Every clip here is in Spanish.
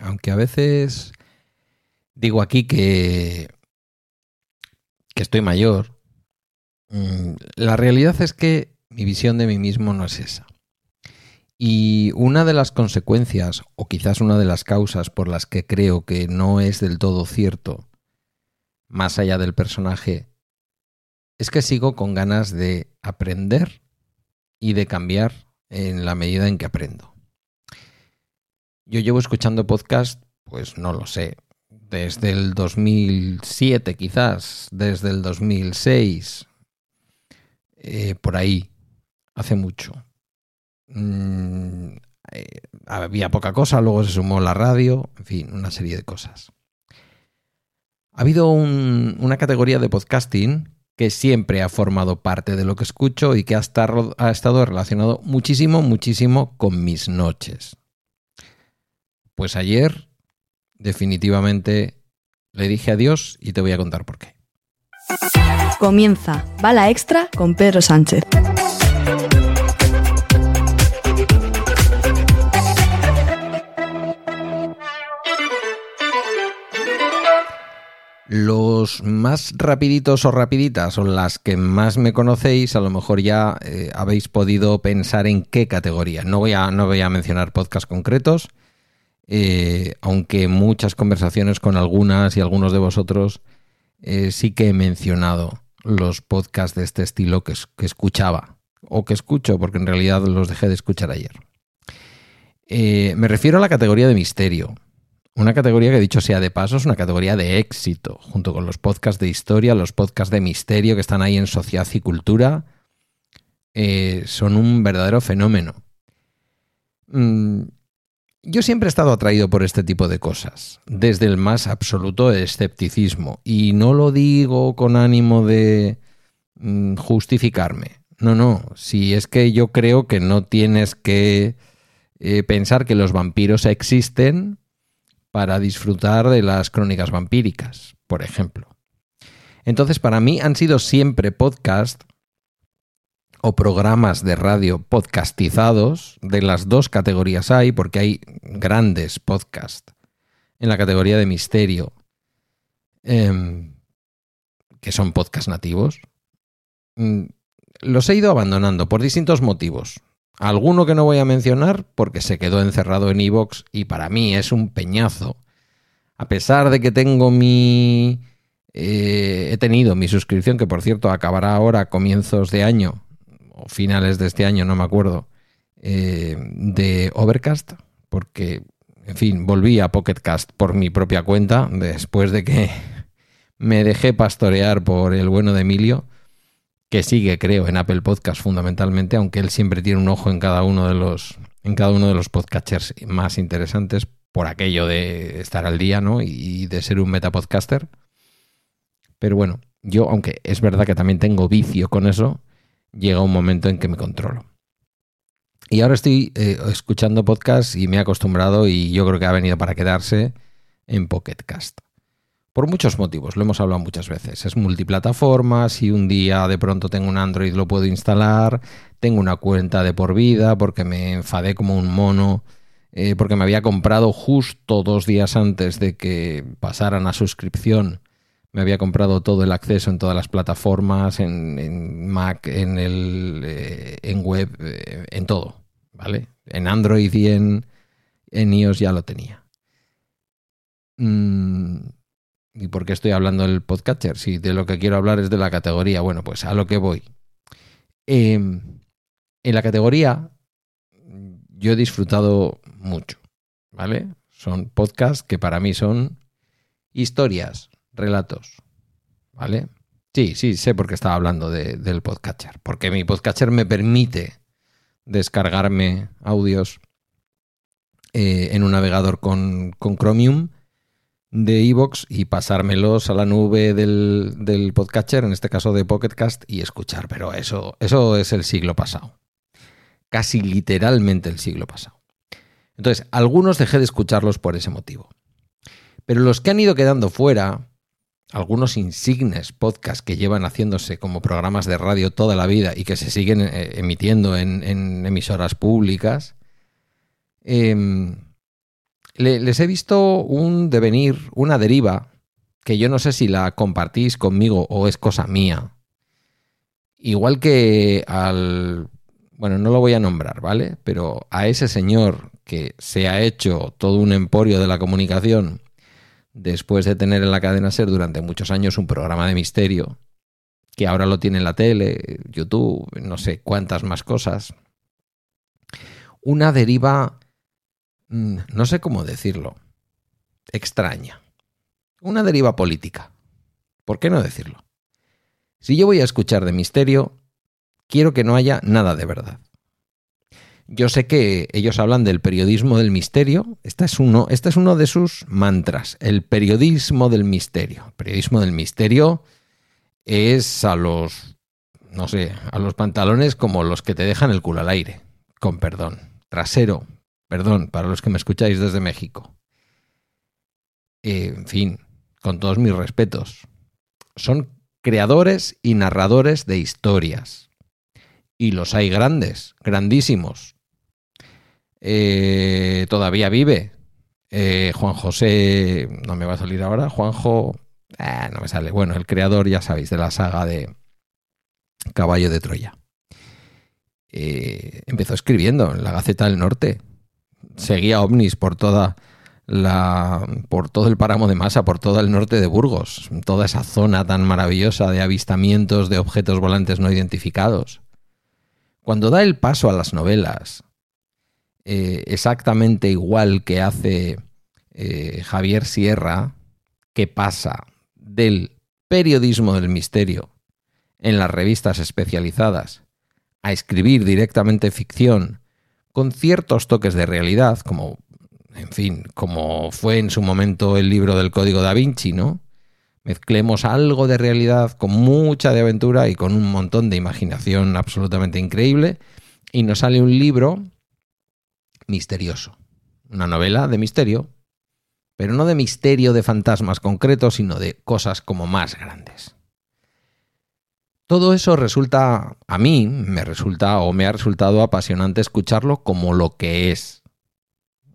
Aunque a veces digo aquí que, que estoy mayor, mm, la realidad es que mi visión de mí mismo no es esa. Y una de las consecuencias, o quizás una de las causas por las que creo que no es del todo cierto, más allá del personaje, es que sigo con ganas de aprender y de cambiar en la medida en que aprendo. Yo llevo escuchando podcast, pues no lo sé, desde el 2007 quizás, desde el 2006, eh, por ahí, hace mucho. Mm, eh, había poca cosa, luego se sumó la radio, en fin, una serie de cosas. Ha habido una categoría de podcasting que siempre ha formado parte de lo que escucho y que ha estado relacionado muchísimo, muchísimo con mis noches. Pues ayer, definitivamente, le dije adiós y te voy a contar por qué. Comienza Bala Extra con Pedro Sánchez. Los más rapiditos o rapiditas o las que más me conocéis, a lo mejor ya eh, habéis podido pensar en qué categoría. No voy a, no voy a mencionar podcasts concretos, eh, aunque muchas conversaciones con algunas y algunos de vosotros eh, sí que he mencionado los podcasts de este estilo que, escuchaba o que escucho, porque en realidad los dejé de escuchar ayer. me refiero a la categoría de misterio una categoría que, dicho sea de paso, es una categoría de éxito, junto con los podcasts de historia, los podcasts de misterio que están ahí en sociedad y cultura. Eh, son un verdadero fenómeno. Mm, yo siempre he estado atraído por este tipo de cosas, desde el más absoluto escepticismo. Y no lo digo con ánimo de mm, justificarme. No, no. Si es que yo creo que no tienes que eh, pensar que los vampiros existen para disfrutar de las crónicas vampíricas, por ejemplo. Entonces, para mí han sido siempre podcast o programas de radio podcastizados, de las dos categorías hay, porque hay grandes podcasts en la categoría de misterio, em, que son podcasts nativos. Mm, los he ido abandonando por distintos motivos. Alguno que no voy a mencionar porque se quedó encerrado en Evox y para mí es un peñazo. A pesar de que tengo mi... Eh, he tenido mi suscripción, que por cierto acabará ahora a comienzos de año, finales de este año, no me acuerdo, eh, de Overcast, porque, en fin, volví a Pocketcast por mi propia cuenta, después de que me dejé pastorear por el bueno de Emilio que sigue, creo, en Apple Podcast fundamentalmente, aunque él siempre tiene un ojo en cada uno de los, en cada uno de los podcasters más interesantes por aquello de estar al día, ¿no? Y de ser un metapodcaster. Pero bueno, yo, aunque es verdad que también tengo vicio con eso, llega un momento en que me controlo. Y ahora estoy eh, escuchando podcasts y me he acostumbrado y yo creo que ha venido para quedarse en Pocketcast. Por muchos motivos, lo hemos hablado muchas veces. Es multiplataforma, si un día de pronto tengo un Android lo puedo instalar, tengo una cuenta de por vida porque me enfadé como un mono, eh, porque me había comprado justo dos días antes de que pasaran a suscripción. Me había comprado todo el acceso en todas las plataformas, en, Mac, en, el, eh, en web, eh, en todo, ¿vale? En Android y en, en iOS ya lo tenía. Mm, ¿Y por qué estoy hablando del podcatcher? Si de lo que quiero hablar es de la categoría. Bueno, pues a lo que voy. Em, en la categoría yo he disfrutado mucho, ¿vale? Son podcasts que para mí son historias, relatos, ¿vale? Sí, sí, sé por qué estaba hablando del podcatcher. Porque mi podcatcher me permite descargarme audios eh, en un navegador con, con Chromium de Evox y pasármelos a la nube del, del, podcatcher, en este caso de Pocketcast, y escuchar. Pero eso, eso es el siglo pasado. Casi literalmente el siglo pasado. Entonces, algunos dejé de escucharlos por ese motivo. Pero los que han ido quedando fuera, algunos insignes podcasts que llevan haciéndose como programas de radio toda la vida y que se siguen eh, emitiendo en, emisoras públicas, em, les he visto un devenir, una deriva, que yo no sé si la compartís conmigo o es cosa mía. Igual que al... Bueno, no lo voy a nombrar, ¿vale? Pero a ese señor que se ha hecho todo un emporio de la comunicación después de tener en la cadena SER durante muchos años un programa de misterio, que ahora lo tiene en la tele, YouTube, no sé cuántas más cosas. Una deriva Mm, no sé cómo decirlo, extraña. Una deriva política. ¿Por qué no decirlo? Si yo voy a escuchar de misterio, quiero que no haya nada de verdad. Yo sé que ellos hablan del periodismo del misterio. Este es uno, es uno de sus mantras, el periodismo del misterio. El periodismo del misterio es a los, no sé, a los pantalones como los que te dejan el culo al aire, con perdón, trasero, Perdón, para los que me escucháis desde México. Eh, en fin, con todos mis respetos. Son creadores y narradores de historias. Y los hay grandes, grandísimos. Eh, todavía vive. Eh, Juan José, no me va a salir ahora, Juanjo, no me sale. Bueno, el creador, ya sabéis, de la saga de Caballo de Troya. empezó escribiendo en la Gaceta del Norte seguía ovnis por toda la por todo el páramo de masa, por todo el norte de Burgos, toda esa zona tan maravillosa de avistamientos de objetos volantes no identificados. Cuando da el paso a las novelas, eh, exactamente igual que hace eh, Javier Sierra, que pasa del periodismo del misterio en las revistas especializadas a escribir directamente ficción con ciertos toques de realidad, como, en fin, como fue en su momento el libro del Código da Vinci, ¿no? Mezclemos algo de realidad con mucha de aventura y con un montón de imaginación absolutamente increíble y nos sale un libro misterioso, una novela de misterio, pero no de misterio de fantasmas concretos, sino de cosas como más grandes. Todo eso resulta, a mí me resulta o me ha resultado apasionante escucharlo como lo que es.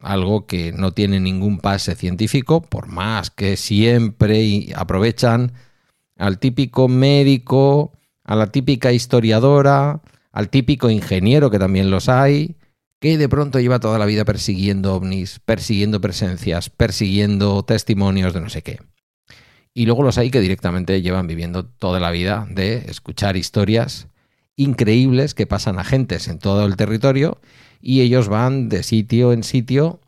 Algo que no tiene ningún pase científico, por más que siempre aprovechan al típico médico, a la típica historiadora, al típico ingeniero, que también los hay, que de pronto lleva toda la vida persiguiendo ovnis, persiguiendo presencias, persiguiendo testimonios de no sé qué. Y luego los hay que directamente llevan viviendo toda la vida de escuchar historias increíbles que pasan a gentes en todo el territorio y ellos van de sitio en sitio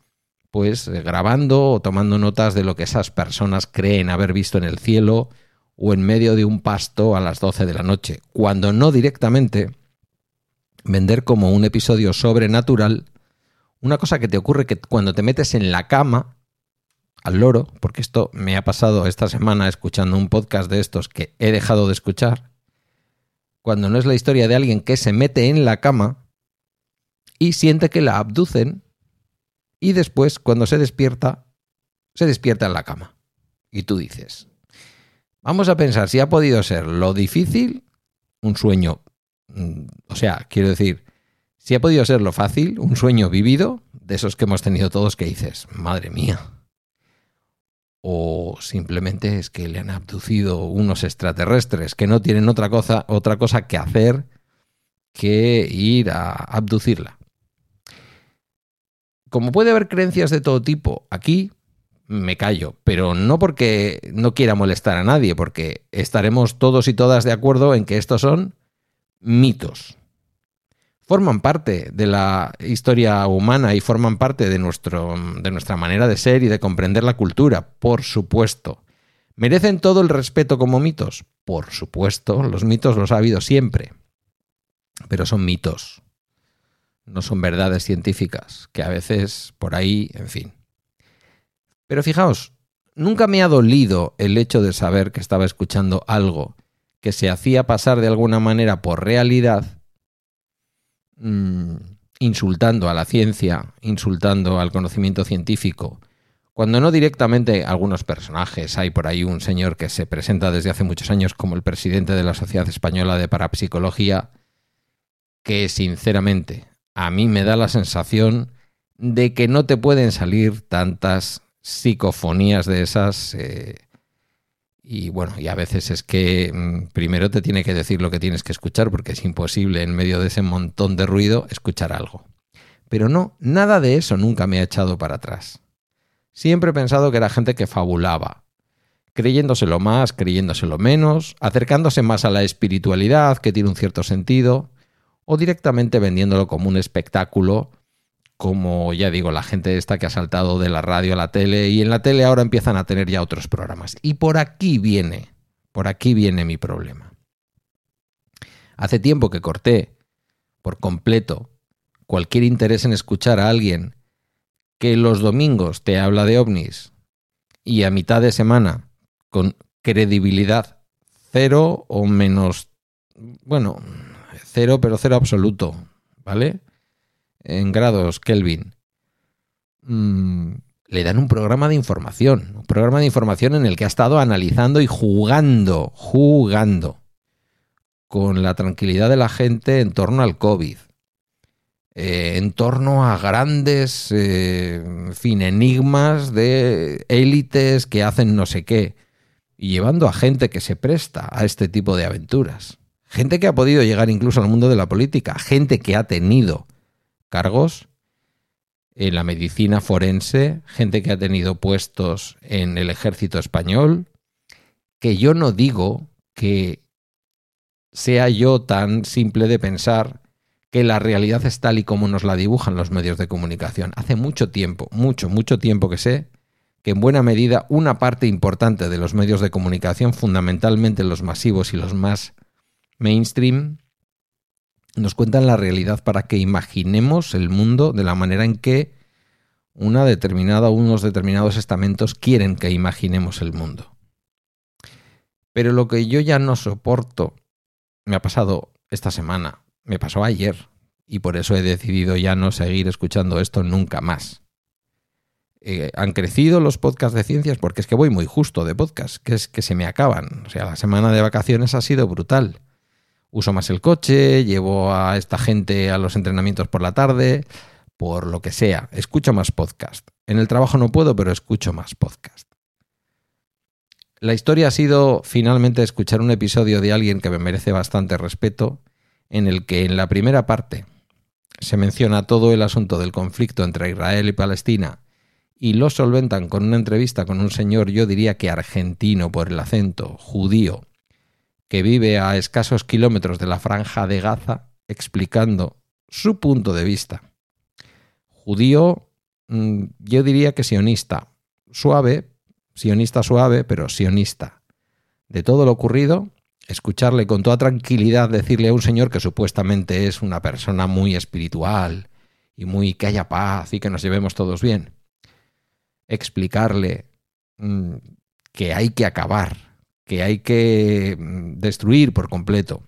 pues grabando o tomando notas de lo que esas personas creen haber visto en el cielo o en medio de un pasto a las 12 de la noche, cuando no directamente vender como un episodio sobrenatural una cosa que te ocurre que cuando te metes en la cama al loro, porque esto me ha pasado esta semana escuchando un podcast de estos que he dejado de escuchar, cuando no es la historia de alguien que se mete en la cama y siente que la abducen y después cuando se despierta, se despierta en la cama. Y tú dices, vamos a pensar si ha podido ser lo difícil, un sueño, o sea, quiero decir, si ha podido ser lo fácil, un sueño vivido, de esos que hemos tenido todos que dices, madre mía, o simplemente es que le han abducido unos extraterrestres que no tienen otra cosa, otra cosa que hacer que ir a abducirla. Como puede haber creencias de todo tipo, aquí me callo, pero no porque no quiera molestar a nadie, porque estaremos todos y todas de acuerdo en que estos son mitos forman parte de la historia humana y forman parte de, nuestro, de nuestra manera de ser y de comprender la cultura, por supuesto. ¿Merecen todo el respeto como mitos? Por supuesto, los mitos los ha habido siempre. Pero son mitos, no son verdades científicas, que a veces por ahí, en fin. Pero fijaos, nunca me ha dolido el hecho de saber que estaba escuchando algo que se hacía pasar de alguna manera por realidad Mm, insultando a la ciencia, insultando al conocimiento científico, cuando no directamente algunos personajes. Hay por ahí un señor que se presenta desde hace muchos años como el presidente de la Sociedad Española de Parapsicología, que sinceramente a mí me da la sensación de que no te pueden salir tantas psicofonías de esas. eh, y bueno, y a veces es que mm, primero te tiene que decir lo que tienes que escuchar, porque es imposible en medio de ese montón de ruido escuchar algo. Pero no, nada de eso nunca me ha echado para atrás. Siempre he pensado que era gente que fabulaba, creyéndoselo más, creyéndoselo menos, acercándose más a la espiritualidad, que tiene un cierto sentido, o directamente vendiéndolo como un espectáculo, como ya digo, la gente esta que ha saltado de la radio a la tele, y en la tele ahora empiezan a tener ya otros programas. Y por aquí viene, por aquí viene mi problema. Hace tiempo que corté por completo cualquier interés en escuchar a alguien que los domingos te habla de ovnis y a mitad de semana con credibilidad cero o menos, bueno, cero pero cero absoluto, ¿vale? En grados Kelvin. Mm, le dan un programa de información, un programa de información en el que ha estado analizando y jugando, jugando con la tranquilidad de la gente en torno al COVID eh, en torno a grandes, eh, fin, enigmas de élites que hacen no sé qué, y llevando a gente que se presta a este tipo de aventuras. Gente que ha podido llegar incluso al mundo de la política, gente que ha tenido cargos en la medicina forense, gente que ha tenido puestos en el ejército español, que yo no digo que sea yo tan simple de pensar que la realidad es tal y como nos la dibujan los medios de comunicación. Hace mucho tiempo, mucho, mucho tiempo que sé que en buena medida una parte importante de los medios de comunicación, fundamentalmente los masivos y los más mainstream, nos cuentan la realidad para que imaginemos el mundo de la manera en que una determinada, unos determinados estamentos quieren que imaginemos el mundo. Pero lo que yo ya no soporto, me ha pasado esta semana, me pasó ayer y por eso he decidido ya no seguir escuchando esto nunca más. Eh, han crecido los podcasts de ciencias porque es que voy muy justo de podcast, que es que se me acaban. O sea, la semana de vacaciones ha sido brutal. Uso más el coche, llevo a esta gente a los entrenamientos por la tarde, por lo que sea. Escucho más podcast. En el trabajo no puedo, pero escucho más podcast. La historia ha sido finalmente escuchar un episodio de alguien que me merece bastante respeto, en el que en la primera parte se menciona todo el asunto del conflicto entre Israel y Palestina y lo solventan con una entrevista con un señor, yo diría que argentino por el acento, judío, que vive a escasos kilómetros de la franja de Gaza, explicando su punto de vista. Judío, mm, yo diría que sionista, suave, sionista suave, pero sionista. De todo lo ocurrido, escucharle con toda tranquilidad decirle a un señor que supuestamente es una persona muy espiritual y muy que haya paz y que nos llevemos todos bien, explicarle mmm, que hay que acabar, que hay que mm, destruir por completo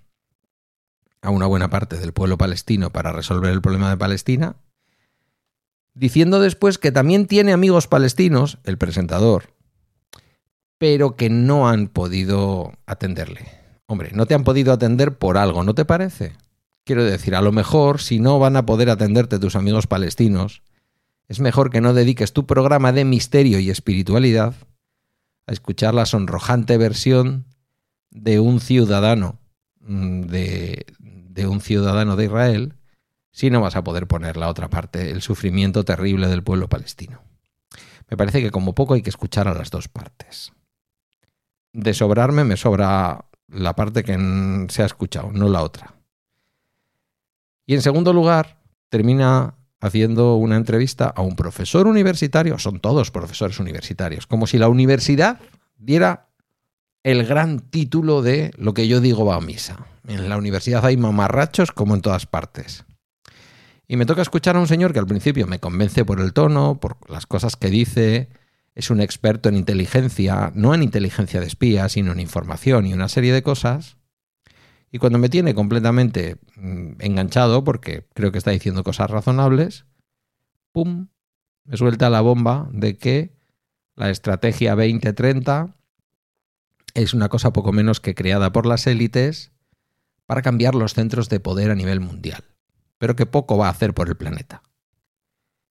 a una buena parte del pueblo palestino para resolver el problema de Palestina, diciendo después que también tiene amigos palestinos, el presentador, pero que no han podido atenderle. Hombre, no te han podido atender por algo, ¿no te parece? Quiero decir, a lo mejor, si no van a poder atenderte tus amigos palestinos, es mejor que no dediques tu programa de misterio y espiritualidad a escuchar la sonrojante versión de un ciudadano de, de, un ciudadano de Israel, si no vas a poder poner la otra parte, el sufrimiento terrible del pueblo palestino. Me parece que como poco hay que escuchar a las dos partes. De sobrarme me sobra la parte que se ha escuchado, no la otra. Y en segundo lugar, termina haciendo una entrevista a un profesor universitario, son todos profesores universitarios, como si la universidad diera el gran título de lo que yo digo va a misa. En la universidad hay mamarrachos como en todas partes. Y me toca escuchar a un señor que al principio me convence por el tono, por las cosas que dice, es un experto en inteligencia, no en inteligencia de espías, sino en información y una serie de cosas. Y cuando me tiene completamente enganchado, porque creo que está diciendo cosas razonables, ¡pum! Me suelta la bomba de que la estrategia 2030 es una cosa poco menos que creada por las élites para cambiar los centros de poder a nivel mundial, pero que poco va a hacer por el planeta.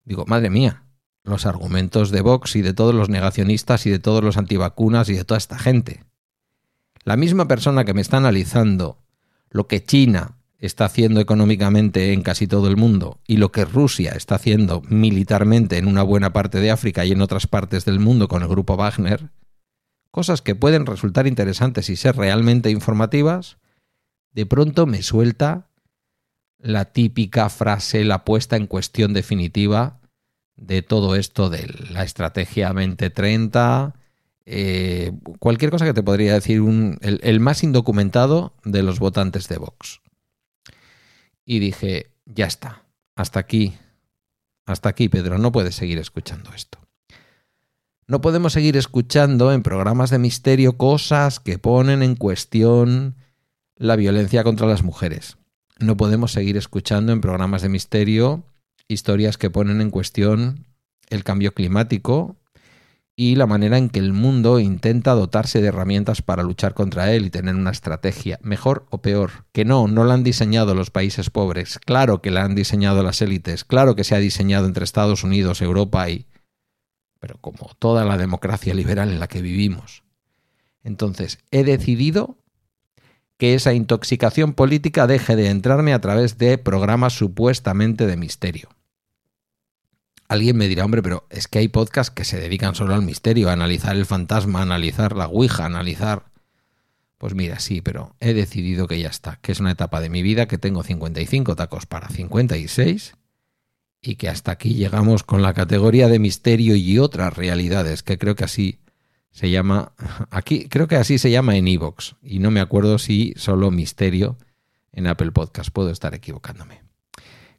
Digo, madre mía, los argumentos de Vox y de todos los negacionistas y de todos los antivacunas y de toda esta gente. La misma persona que me está analizando lo que China está haciendo económicamente en casi todo el mundo y lo que Rusia está haciendo militarmente en una buena parte de África y en otras partes del mundo con el grupo Wagner, cosas que pueden resultar interesantes y ser realmente informativas, de pronto me suelta la típica frase, la puesta en cuestión definitiva de todo esto de la estrategia 2030, eh, cualquier cosa que te podría decir un, el más indocumentado de los votantes de Vox y dije, ya está, hasta aquí, hasta aquí, Pedro, no puedes seguir escuchando esto. No podemos seguir escuchando en programas de misterio cosas que ponen en cuestión la violencia contra las mujeres. No podemos seguir escuchando en programas de misterio historias que ponen en cuestión el cambio climático y la manera en que el mundo intenta dotarse de herramientas para luchar contra él y tener una estrategia, mejor o peor, que no, no la han diseñado los países pobres, claro que la han diseñado las élites, claro que se ha diseñado entre Estados Unidos, Europa y... pero como toda la democracia liberal en la que vivimos. Entonces, he decidido que esa intoxicación política deje de entrarme a través de programas supuestamente de misterio. Alguien me dirá, hombre, pero es que hay podcasts que se dedican solo al misterio, a analizar el fantasma, a analizar la Ouija, a analizar... Pues mira, sí, pero he decidido que ya está, que es una etapa de mi vida que tengo 55 tacos para 56 y que hasta aquí llegamos con la categoría de misterio y otras realidades, que creo que así se llama, aquí creo que así se llama en Evox y no me acuerdo si solo misterio en Apple Podcast, puedo estar equivocándome.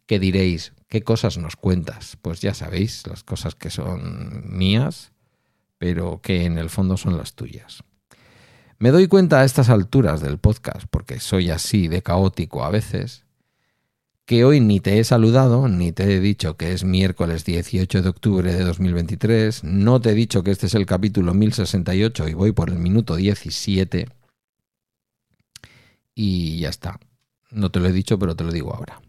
¿Qué diréis? ¿Qué cosas nos cuentas? Pues ya sabéis, las cosas que son mías, pero que en el fondo son las tuyas. Me doy cuenta a estas alturas del podcast, porque soy así de caótico a veces, que hoy ni te he saludado, ni te he dicho que es miércoles 18 de octubre de 2023, no te he dicho que este es el capítulo 1068 y voy por el minuto 17, y ya está. No te lo he dicho, pero te lo digo ahora.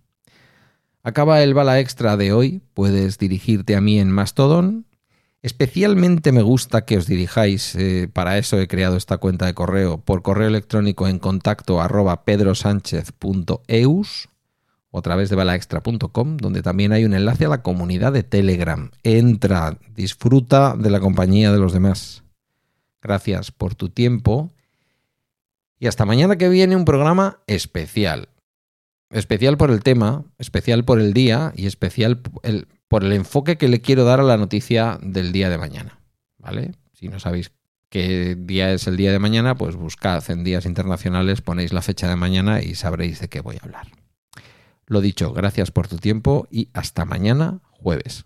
Acaba el bala extra de hoy, puedes dirigirte a mí en Mastodon. Especialmente me gusta que os dirijáis, eh, para eso he creado esta cuenta de correo, por correo electrónico en contacto arroba pedrosánchez.eus o a través de balaextra.com, donde también hay un enlace a la comunidad de Telegram. Entra, disfruta de la compañía de los demás. Gracias por tu tiempo y hasta mañana que viene un programa especial. Especial por el tema, especial por el día y especial por el enfoque que le quiero dar a la noticia del día de mañana. ¿Vale? Si no sabéis qué día es el día de mañana, pues buscad en días internacionales, ponéis la fecha de mañana y sabréis de qué voy a hablar. Lo dicho, gracias por tu tiempo y hasta mañana jueves.